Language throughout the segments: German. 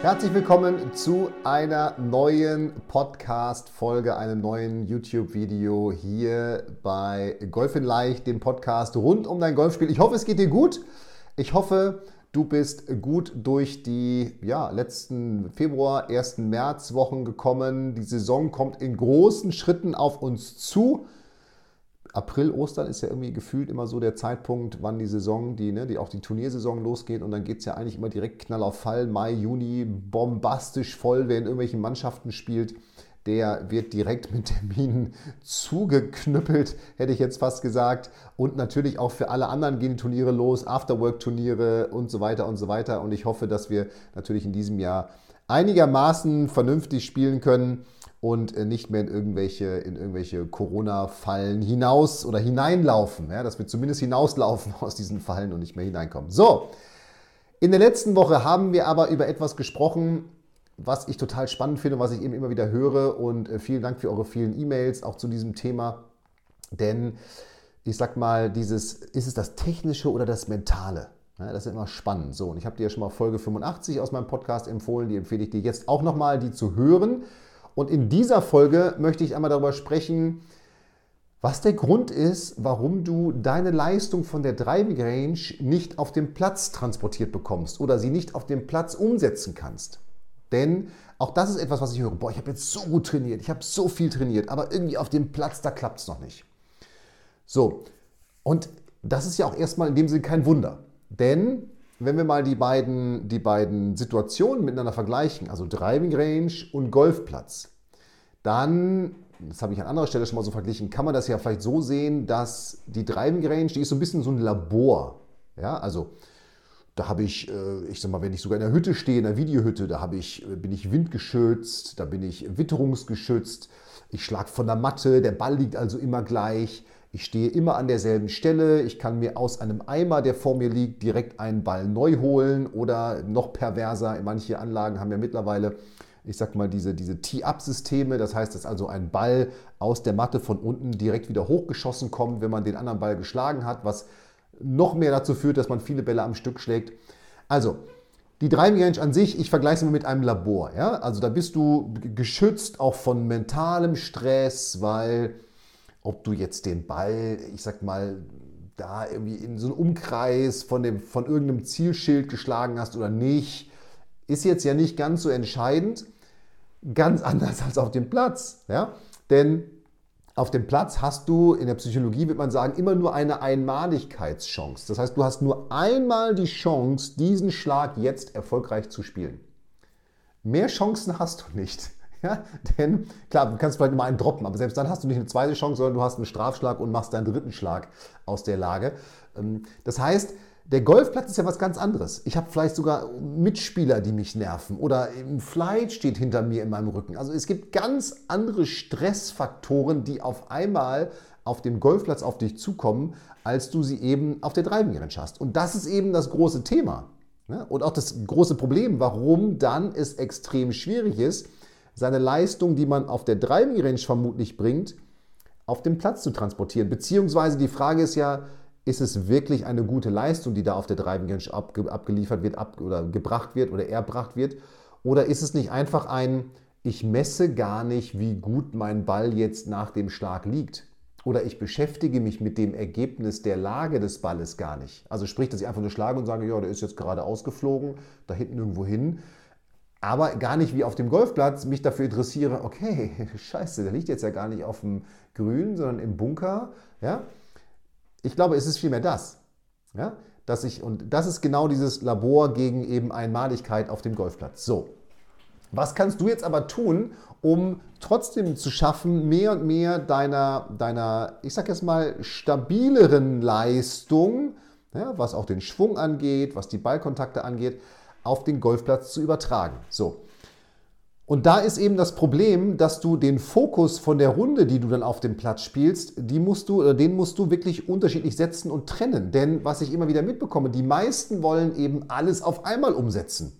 Herzlich willkommen zu einer neuen Podcast-Folge, einem neuen YouTube-Video hier bei Golf in Leicht, dem Podcast rund um dein Golfspiel. Ich hoffe, es geht dir gut. Ich hoffe, du bist gut durch die ja, letzten Februar, 1. März Wochen gekommen. Die Saison kommt in großen Schritten auf uns zu. April, Ostern ist ja irgendwie gefühlt immer so der Zeitpunkt, wann die Saison, die, ne, die auch die Turniersaison losgeht und dann geht es ja eigentlich immer direkt knall auf Fall. Mai, Juni, bombastisch voll, wer in irgendwelchen Mannschaften spielt, der wird direkt mit Terminen zugeknüppelt, hätte ich jetzt fast gesagt. Und natürlich auch für alle anderen gehen die Turniere los, Afterwork-Turniere und so weiter und so weiter. Und ich hoffe, dass wir natürlich in diesem Jahr einigermaßen vernünftig spielen können und äh, nicht mehr in irgendwelche, in irgendwelche Corona-Fallen hinaus oder hineinlaufen. Ja, dass wir zumindest hinauslaufen aus diesen Fallen und nicht mehr hineinkommen. So, in der letzten Woche haben wir aber über etwas gesprochen, was ich total spannend finde, was ich eben immer wieder höre. Und äh, vielen Dank für eure vielen E-Mails auch zu diesem Thema. Denn ich sag mal, dieses, ist es das Technische oder das Mentale? Ja, das ist immer spannend. So, und ich habe dir ja schon mal Folge 85 aus meinem Podcast empfohlen. Die empfehle ich dir jetzt auch nochmal, die zu hören. Und in dieser Folge möchte ich einmal darüber sprechen, was der Grund ist, warum du deine Leistung von der Driving Range nicht auf dem Platz transportiert bekommst oder sie nicht auf dem Platz umsetzen kannst. Denn auch das ist etwas, was ich höre. Boah, ich habe jetzt so gut trainiert, ich habe so viel trainiert, aber irgendwie auf dem Platz, da klappt es noch nicht. So, und das ist ja auch erstmal in dem Sinne kein Wunder. Denn wenn wir mal die beiden, die beiden Situationen miteinander vergleichen, also Driving Range und Golfplatz, dann, das habe ich an anderer Stelle schon mal so verglichen, kann man das ja vielleicht so sehen, dass die Driving Range, die ist so ein bisschen so ein Labor. Ja, also da habe ich, äh, ich sag mal, wenn ich sogar in der Hütte stehe, in der Videohütte, da habe ich, äh, bin ich windgeschützt, da bin ich witterungsgeschützt, ich schlage von der Matte, der Ball liegt also immer gleich. Ich stehe immer an derselben Stelle. Ich kann mir aus einem Eimer, der vor mir liegt, direkt einen Ball neu holen oder noch perverser. Manche Anlagen haben ja mittlerweile, ich sag mal, diese, diese Tee-Up-Systeme. Das heißt, dass also ein Ball aus der Matte von unten direkt wieder hochgeschossen kommt, wenn man den anderen Ball geschlagen hat, was noch mehr dazu führt, dass man viele Bälle am Stück schlägt. Also, die Driving Range an sich, ich vergleiche es mal mit einem Labor. Ja? Also da bist du geschützt auch von mentalem Stress, weil ob du jetzt den Ball, ich sag mal, da irgendwie in so einen Umkreis von, dem, von irgendeinem Zielschild geschlagen hast oder nicht, ist jetzt ja nicht ganz so entscheidend. Ganz anders als auf dem Platz. Ja? Denn auf dem Platz hast du, in der Psychologie wird man sagen, immer nur eine Einmaligkeitschance. Das heißt, du hast nur einmal die Chance, diesen Schlag jetzt erfolgreich zu spielen. Mehr Chancen hast du nicht. Ja, denn klar, du kannst vielleicht mal einen droppen, aber selbst dann hast du nicht eine zweite Chance, sondern du hast einen Strafschlag und machst deinen dritten Schlag aus der Lage. Ähm, das heißt, der Golfplatz ist ja was ganz anderes. Ich habe vielleicht sogar Mitspieler, die mich nerven oder ein Flight steht hinter mir in meinem Rücken. Also es gibt ganz andere Stressfaktoren, die auf einmal auf dem Golfplatz auf dich zukommen, als du sie eben auf der Driving Range hast. Und das ist eben das große Thema. Ne? Und auch das große Problem, warum dann es extrem schwierig ist, seine Leistung, die man auf der Driving Range vermutlich bringt, auf den Platz zu transportieren. Beziehungsweise die Frage ist ja, ist es wirklich eine gute Leistung, die da auf der Driving Range abge abgeliefert wird ab oder gebracht wird oder erbracht wird? Oder ist es nicht einfach ein, ich messe gar nicht, wie gut mein Ball jetzt nach dem Schlag liegt? Oder ich beschäftige mich mit dem Ergebnis der Lage des Balles gar nicht. Also sprich, dass ich einfach nur schlage und sage, ja, der ist jetzt gerade ausgeflogen, da hinten irgendwo hin aber gar nicht wie auf dem Golfplatz mich dafür interessiere, okay, scheiße, der liegt jetzt ja gar nicht auf dem Grün, sondern im Bunker. Ja? Ich glaube, es ist vielmehr das. Ja? Dass ich, und das ist genau dieses Labor gegen eben Einmaligkeit auf dem Golfplatz. So, was kannst du jetzt aber tun, um trotzdem zu schaffen, mehr und mehr deiner, deiner ich sag jetzt mal, stabileren Leistung ja, was auch den Schwung angeht, was die Ballkontakte angeht, auf den Golfplatz zu übertragen. So. Und da ist eben das Problem, dass du den Fokus von der Runde, die du dann auf dem Platz spielst, die musst du, den musst du wirklich unterschiedlich setzen und trennen. Denn was ich immer wieder mitbekomme, die meisten wollen eben alles auf einmal umsetzen.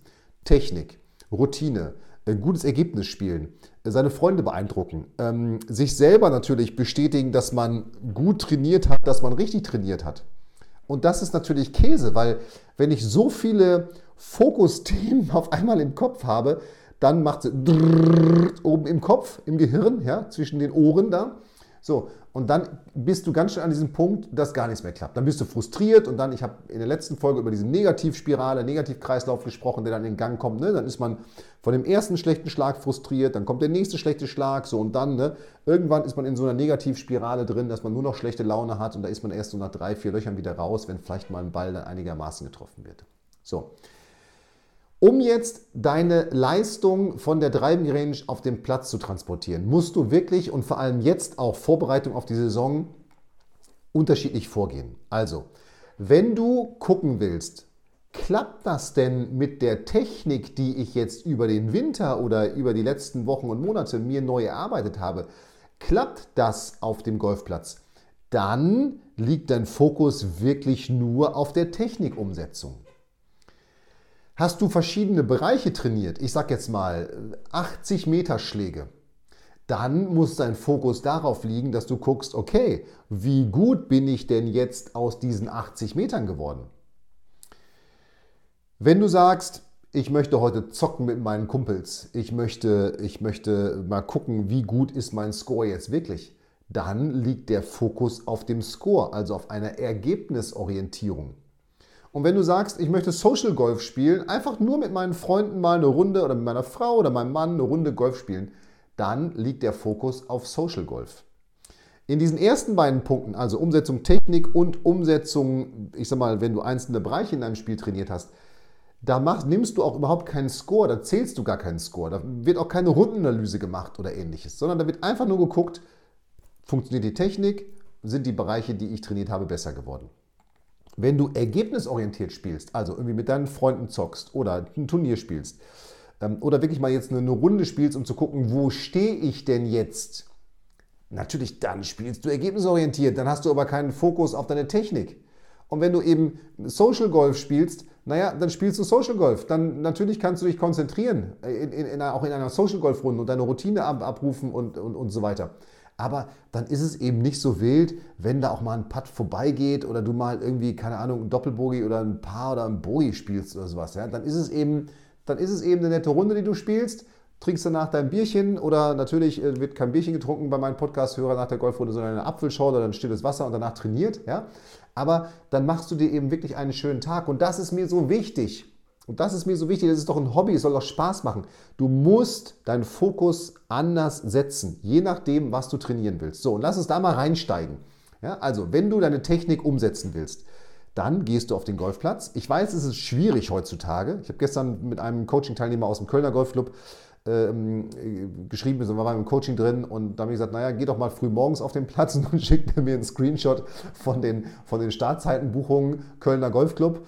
Technik, Routine, ein gutes Ergebnis spielen, seine Freunde beeindrucken, ähm, sich selber natürlich bestätigen, dass man gut trainiert hat, dass man richtig trainiert hat. Und das ist natürlich Käse, weil wenn ich so viele Fokusthemen auf einmal im Kopf habe, dann macht sie oben im Kopf, im Gehirn, ja, zwischen den Ohren da. So, und dann bist du ganz schnell an diesem Punkt, dass gar nichts mehr klappt. Dann bist du frustriert und dann, ich habe in der letzten Folge über diese Negativspirale, Negativkreislauf gesprochen, der dann in Gang kommt. Ne? Dann ist man von dem ersten schlechten Schlag frustriert, dann kommt der nächste schlechte Schlag, so und dann, ne? irgendwann ist man in so einer Negativspirale drin, dass man nur noch schlechte Laune hat und da ist man erst so nach drei, vier Löchern wieder raus, wenn vielleicht mal ein Ball dann einigermaßen getroffen wird. So. Um jetzt deine Leistung von der Driving Range auf den Platz zu transportieren, musst du wirklich und vor allem jetzt auch Vorbereitung auf die Saison unterschiedlich vorgehen. Also, wenn du gucken willst, klappt das denn mit der Technik, die ich jetzt über den Winter oder über die letzten Wochen und Monate mir neu erarbeitet habe, klappt das auf dem Golfplatz? Dann liegt dein Fokus wirklich nur auf der Technikumsetzung. Hast du verschiedene Bereiche trainiert, ich sage jetzt mal 80 Meter Schläge, dann muss dein Fokus darauf liegen, dass du guckst, okay, wie gut bin ich denn jetzt aus diesen 80 Metern geworden? Wenn du sagst, ich möchte heute zocken mit meinen Kumpels, ich möchte, ich möchte mal gucken, wie gut ist mein Score jetzt wirklich, dann liegt der Fokus auf dem Score, also auf einer Ergebnisorientierung. Und wenn du sagst, ich möchte Social Golf spielen, einfach nur mit meinen Freunden mal eine Runde oder mit meiner Frau oder meinem Mann eine Runde Golf spielen, dann liegt der Fokus auf Social Golf. In diesen ersten beiden Punkten, also Umsetzung Technik und Umsetzung, ich sag mal, wenn du einzelne Bereiche in deinem Spiel trainiert hast, da machst, nimmst du auch überhaupt keinen Score, da zählst du gar keinen Score, da wird auch keine Rundenanalyse gemacht oder ähnliches, sondern da wird einfach nur geguckt, funktioniert die Technik, sind die Bereiche, die ich trainiert habe, besser geworden. Wenn du ergebnisorientiert spielst, also irgendwie mit deinen Freunden zockst oder ein Turnier spielst ähm, oder wirklich mal jetzt eine Runde spielst, um zu gucken, wo stehe ich denn jetzt? Natürlich, dann spielst du ergebnisorientiert, dann hast du aber keinen Fokus auf deine Technik. Und wenn du eben Social Golf spielst, naja, dann spielst du Social Golf. Dann natürlich kannst du dich konzentrieren, in, in, in, auch in einer Social Golf Runde und deine Routine ab, abrufen und, und, und so weiter. Aber dann ist es eben nicht so wild, wenn da auch mal ein Putt vorbeigeht oder du mal irgendwie, keine Ahnung, ein Doppelbogie oder ein Paar oder ein Bogie spielst oder sowas. Ja? Dann ist es eben, dann ist es eben eine nette Runde, die du spielst. Trinkst danach dein Bierchen oder natürlich äh, wird kein Bierchen getrunken bei meinen Podcast-Hörern nach der Golfrunde, sondern eine Apfelschorle oder ein stilles Wasser und danach trainiert. Ja? Aber dann machst du dir eben wirklich einen schönen Tag und das ist mir so wichtig. Und das ist mir so wichtig, das ist doch ein Hobby, es soll doch Spaß machen. Du musst deinen Fokus anders setzen, je nachdem, was du trainieren willst. So, und lass uns da mal reinsteigen. Ja, also, wenn du deine Technik umsetzen willst, dann gehst du auf den Golfplatz. Ich weiß, es ist schwierig heutzutage. Ich habe gestern mit einem Coaching-Teilnehmer aus dem Kölner Golfclub ähm, geschrieben, wir waren im Coaching drin und da habe ich gesagt, naja, geh doch mal früh morgens auf den Platz und schickt er mir einen Screenshot von den, von den Startzeitenbuchungen Kölner Golfclub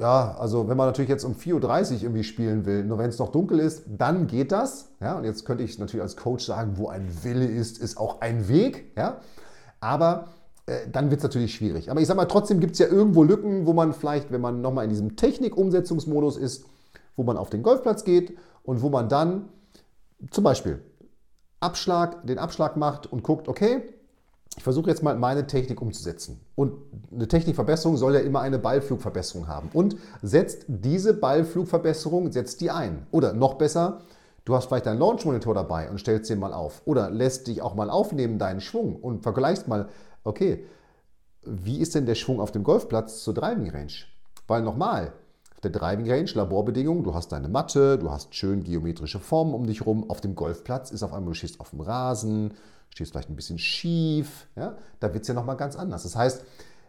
ja, also wenn man natürlich jetzt um 4.30 Uhr irgendwie spielen will, nur wenn es noch dunkel ist, dann geht das. Ja, und jetzt könnte ich natürlich als Coach sagen, wo ein Wille ist, ist auch ein Weg. Ja, aber äh, dann wird es natürlich schwierig. Aber ich sage mal, trotzdem gibt es ja irgendwo Lücken, wo man vielleicht, wenn man nochmal in diesem Technikumsetzungsmodus ist, wo man auf den Golfplatz geht und wo man dann zum Beispiel Abschlag, den Abschlag macht und guckt, okay, ich versuche jetzt mal meine Technik umzusetzen. Und eine Technikverbesserung soll ja immer eine Ballflugverbesserung haben. Und setzt diese Ballflugverbesserung, setzt die ein. Oder noch besser, du hast vielleicht deinen Launch-Monitor dabei und stellst den mal auf. Oder lässt dich auch mal aufnehmen, deinen Schwung und vergleichst mal, okay, wie ist denn der Schwung auf dem Golfplatz zur Driving Range? Weil nochmal, auf der Driving Range, Laborbedingungen, du hast deine Matte, du hast schön geometrische Formen um dich rum. Auf dem Golfplatz ist auf einmal, du stehst auf dem Rasen, stehst vielleicht ein bisschen schief, ja, da wird es ja nochmal ganz anders. Das heißt,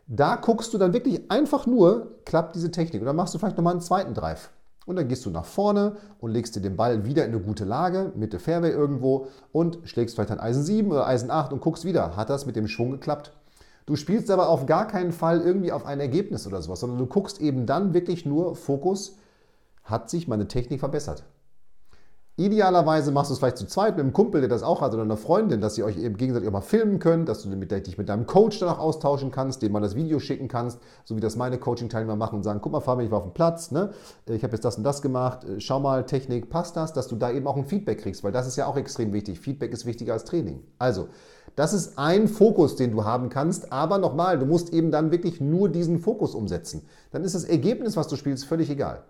da guckst du dann wirklich einfach nur, klappt diese Technik. Dann machst du vielleicht nochmal einen zweiten Drive. Und dann gehst du nach vorne und legst dir den Ball wieder in eine gute Lage, Mitte Fairway irgendwo und schlägst vielleicht ein Eisen 7 oder Eisen 8 und guckst wieder, hat das mit dem Schwung geklappt? Du spielst aber auf gar keinen Fall irgendwie auf ein Ergebnis oder sowas, sondern du guckst eben dann wirklich nur Fokus, hat sich meine Technik verbessert. Idealerweise machst du es vielleicht zu zweit mit einem Kumpel, der das auch hat, oder einer Freundin, dass ihr euch eben gegenseitig auch mal filmen könnt, dass du dich mit deinem Coach dann auch austauschen kannst, dem mal das Video schicken kannst, so wie das meine Coaching-Teilnehmer machen und sagen, guck mal Fabian, ich war auf dem Platz, ne? ich habe jetzt das und das gemacht, äh, schau mal, Technik, passt das, dass du da eben auch ein Feedback kriegst, weil das ist ja auch extrem wichtig. Feedback ist wichtiger als Training. Also, das ist ein Fokus, den du haben kannst, aber nochmal, du musst eben dann wirklich nur diesen Fokus umsetzen. Dann ist das Ergebnis, was du spielst, völlig egal.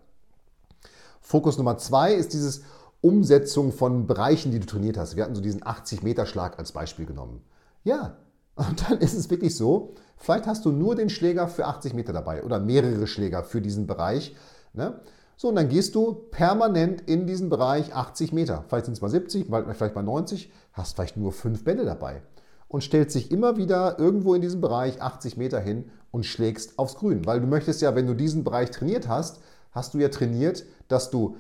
Fokus Nummer zwei ist dieses Umsetzung von Bereichen, die du trainiert hast. Wir hatten so diesen 80-Meter-Schlag als Beispiel genommen. Ja, und dann ist es wirklich so, vielleicht hast du nur den Schläger für 80 Meter dabei oder mehrere Schläger für diesen Bereich. Ne? So, und dann gehst du permanent in diesen Bereich 80 Meter. Vielleicht sind es mal 70, vielleicht mal 90, hast vielleicht nur fünf Bälle dabei und stellst dich immer wieder irgendwo in diesem Bereich 80 Meter hin und schlägst aufs Grün. Weil du möchtest ja, wenn du diesen Bereich trainiert hast, hast du ja trainiert, dass du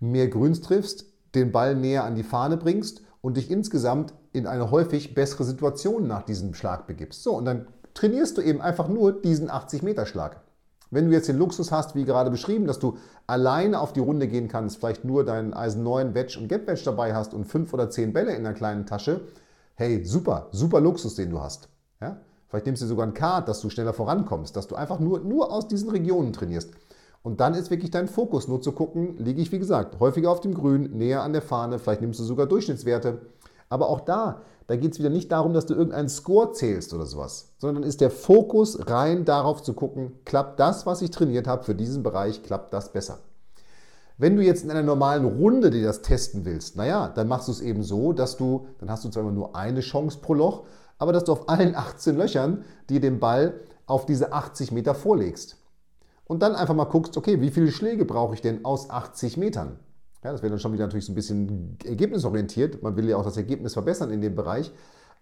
mehr Grüns triffst, den Ball näher an die Fahne bringst und dich insgesamt in eine häufig bessere Situation nach diesem Schlag begibst. So, und dann trainierst du eben einfach nur diesen 80-Meter-Schlag. Wenn du jetzt den Luxus hast, wie gerade beschrieben, dass du alleine auf die Runde gehen kannst, vielleicht nur deinen Eisen 9 Wedge und Gap Wedge dabei hast und fünf oder zehn Bälle in der kleinen Tasche, hey, super, super Luxus, den du hast. Ja? Vielleicht nimmst du sogar ein Kart, dass du schneller vorankommst, dass du einfach nur, nur aus diesen Regionen trainierst. Und dann ist wirklich dein Fokus nur zu gucken, liege ich wie gesagt häufiger auf dem Grün, näher an der Fahne, vielleicht nimmst du sogar Durchschnittswerte. Aber auch da, da geht es wieder nicht darum, dass du irgendeinen Score zählst oder sowas, sondern ist der Fokus rein darauf zu gucken, klappt das, was ich trainiert habe für diesen Bereich, klappt das besser. Wenn du jetzt in einer normalen Runde dir das testen willst, naja, dann machst du es eben so, dass du, dann hast du zwar immer nur eine Chance pro Loch, aber dass du auf allen 18 Löchern dir den Ball auf diese 80 Meter vorlegst. Und dann einfach mal guckst, okay, wie viele Schläge brauche ich denn aus 80 Metern? Ja, das wäre dann schon wieder natürlich so ein bisschen ergebnisorientiert. Man will ja auch das Ergebnis verbessern in dem Bereich.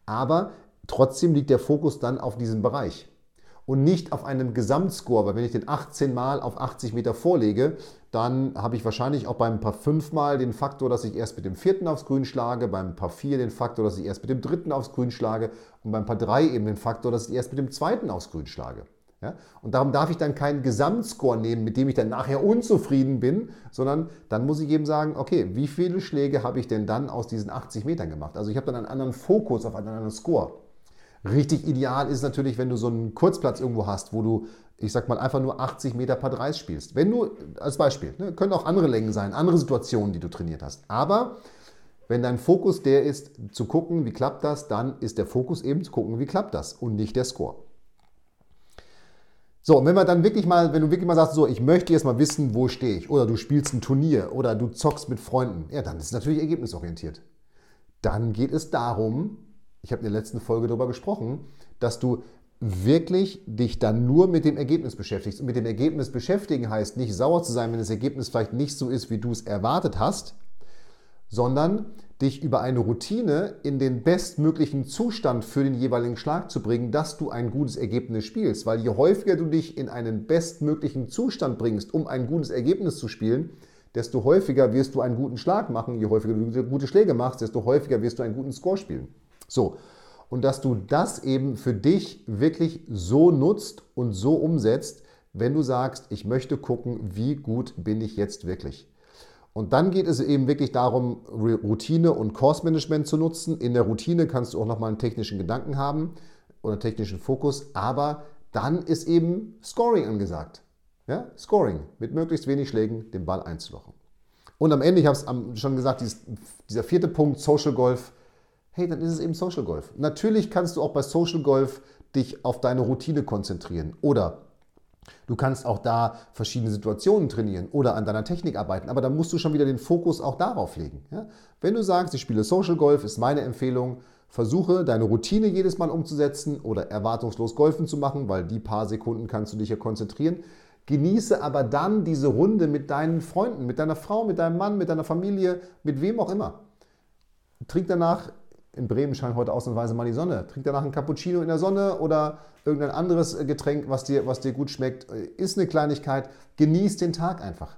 Aber trotzdem liegt der Fokus dann auf diesem Bereich und nicht auf einem Gesamtscore. Weil wenn ich den 18 Mal auf 80 Meter vorlege, dann habe ich wahrscheinlich auch beim Paar 5 Mal den Faktor, dass ich erst mit dem vierten aufs Grün schlage, beim Paar 4 den Faktor, dass ich erst mit dem dritten aufs Grün schlage und beim Paar 3 eben den Faktor, dass ich erst mit dem zweiten aufs Grün schlage. Ja? Und darum darf ich dann keinen Gesamtscore nehmen, mit dem ich dann nachher unzufrieden bin, sondern dann muss ich eben sagen, okay, wie viele Schläge habe ich denn dann aus diesen 80 Metern gemacht? Also ich habe dann einen anderen Fokus auf einen anderen Score. Richtig ideal ist natürlich, wenn du so einen Kurzplatz irgendwo hast, wo du, ich sag mal, einfach nur 80 Meter Paar 3 spielst. Wenn du, als Beispiel, ne, können auch andere Längen sein, andere Situationen, die du trainiert hast. Aber wenn dein Fokus der ist, zu gucken, wie klappt das, dann ist der Fokus eben zu gucken, wie klappt das und nicht der Score. So, und wenn man dann wirklich mal, wenn du wirklich mal sagst, so, ich möchte jetzt mal wissen, wo stehe ich, oder du spielst ein Turnier oder du zockst mit Freunden, ja, dann ist es natürlich ergebnisorientiert. Dann geht es darum, ich habe in der letzten Folge darüber gesprochen, dass du wirklich dich dann nur mit dem Ergebnis beschäftigst. Und mit dem Ergebnis beschäftigen heißt nicht sauer zu sein, wenn das Ergebnis vielleicht nicht so ist, wie du es erwartet hast, sondern dich über eine Routine in den bestmöglichen Zustand für den jeweiligen Schlag zu bringen, dass du ein gutes Ergebnis spielst. Weil je häufiger du dich in einen bestmöglichen Zustand bringst, um ein gutes Ergebnis zu spielen, desto häufiger wirst du einen guten Schlag machen. Je häufiger du gute Schläge machst, desto häufiger wirst du einen guten Score spielen. So. Und dass du das eben für dich wirklich so nutzt und so umsetzt, wenn du sagst, ich möchte gucken, wie gut bin ich jetzt wirklich. Und dann geht es eben wirklich darum, Routine und Course Management zu nutzen. In der Routine kannst du auch nochmal einen technischen Gedanken haben oder technischen Fokus, aber dann ist eben Scoring angesagt. Ja? Scoring mit möglichst wenig Schlägen den Ball einzulochen. Und am Ende, ich habe es schon gesagt, dieser vierte Punkt, Social Golf, hey, dann ist es eben Social Golf. Natürlich kannst du auch bei Social Golf dich auf deine Routine konzentrieren oder Du kannst auch da verschiedene Situationen trainieren oder an deiner Technik arbeiten, aber dann musst du schon wieder den Fokus auch darauf legen. Ja? Wenn du sagst, ich spiele Social Golf, ist meine Empfehlung, versuche deine Routine jedes Mal umzusetzen oder erwartungslos Golfen zu machen, weil die paar Sekunden kannst du dich ja konzentrieren. Genieße aber dann diese Runde mit deinen Freunden, mit deiner Frau, mit deinem Mann, mit deiner Familie, mit wem auch immer. Trink danach in Bremen scheint heute ausnahmsweise mal die Sonne. Trink danach ein Cappuccino in der Sonne oder irgendein anderes äh, Getränk, was dir, was dir gut schmeckt. Ist eine Kleinigkeit. Genieß den Tag einfach.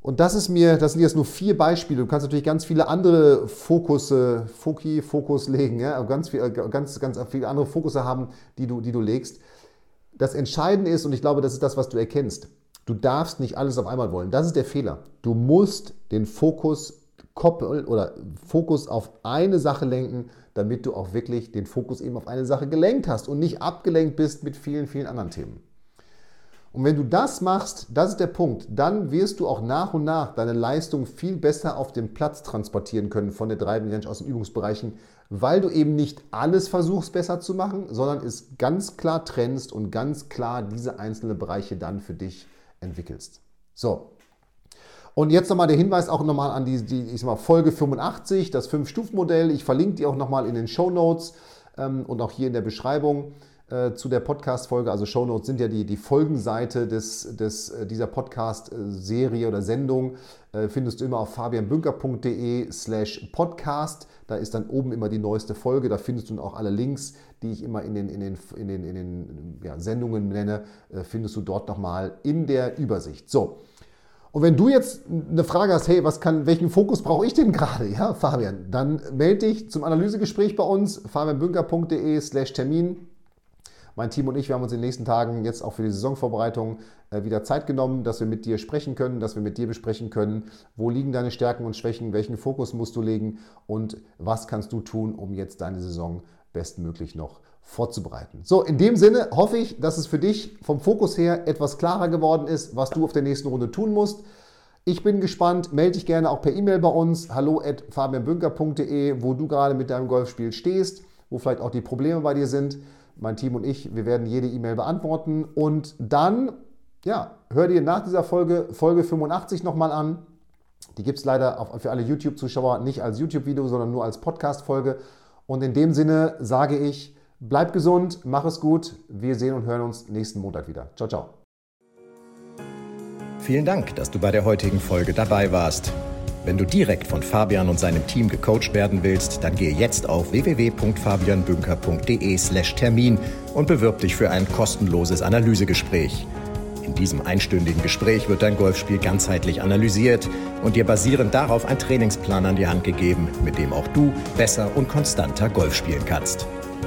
Und das ist mir, das sind jetzt nur vier Beispiele. Du kannst natürlich ganz viele andere Fokusse, Foki, Fokus legen, ja, ganz, viel, ganz, ganz viele andere Fokusse haben, die du, die du legst. Das Entscheidende ist, und ich glaube, das ist das, was du erkennst, du darfst nicht alles auf einmal wollen. Das ist der Fehler. Du musst den Fokus koppeln oder Fokus auf eine Sache lenken, damit du auch wirklich den Fokus eben auf eine Sache gelenkt hast und nicht abgelenkt bist mit vielen, vielen anderen Themen. Und wenn du das machst, das ist der Punkt, dann wirst du auch nach und nach deine Leistung viel besser auf den Platz transportieren können von der Driving Range aus den Übungsbereichen, weil du eben nicht alles versuchst besser zu machen, sondern es ganz klar trennst und ganz klar diese einzelnen Bereiche dann für dich entwickelst. So. Und jetzt nochmal der Hinweis auch nochmal an die, die ich sag mal, Folge 85, das Fünf-Stufen-Modell. Ich verlinke die auch nochmal in den Show Notes ähm, und auch hier in der Beschreibung. Äh, zu der Podcast-Folge. Also Shownotes sind ja die, die Folgenseite des, des, äh, dieser Podcast-Serie oder Sendung. Äh, findest du immer auf fabianbünker.de slash podcast. Da ist dann oben immer die neueste Folge. Da findest du auch alle Links, die ich immer in den, in den, in den, in den ja, Sendungen nenne, findest du dort nochmal in der Übersicht. So. Und wenn du jetzt eine Frage hast, hey, was kann, welchen Fokus brauche ich denn gerade, ja, Fabian, dann melde dich zum Analysegespräch bei uns, fabianbünker.de slash Termin. Mein Team und ich, wir haben uns in den nächsten Tagen jetzt auch für die Saisonvorbereitung äh, wieder Zeit genommen, dass wir mit dir sprechen können, dass wir mit dir besprechen können, wo liegen deine Stärken und Schwächen, welchen Fokus musst du legen und was kannst du tun, um jetzt deine Saison bestmöglich noch vorzubereiten. So, in dem Sinne hoffe ich, dass es für dich vom Fokus her etwas klarer geworden ist, was du auf der nächsten Runde tun musst. Ich bin gespannt, melde dich gerne auch per E-Mail bei uns, hallo at fabianbünker.de, wo du gerade mit deinem Golfspiel stehst, wo vielleicht auch die Probleme bei dir sind mein Team und ich, wir werden jede E-Mail beantworten. Und dann, ja, hör dir nach dieser Folge Folge 85 nochmal an. Die gibt es leider für alle YouTube-Zuschauer nicht als YouTube-Video, sondern nur als Podcast-Folge. Und in dem Sinne sage ich, bleib gesund, mach es gut. Wir sehen und hören uns nächsten Montag wieder. Ciao, ciao. Vielen Dank, dass du bei der heutigen Folge dabei warst. Wenn du direkt von Fabian und seinem Team gecoacht werden willst, dann gehe jetzt auf www.fabianbünker.de/termin und bewirb dich für ein kostenloses Analysegespräch. In diesem einstündigen Gespräch wird dein Golfspiel ganzheitlich analysiert und dir basierend darauf ein Trainingsplan an die Hand gegeben, mit dem auch du besser und konstanter Golf spielen kannst.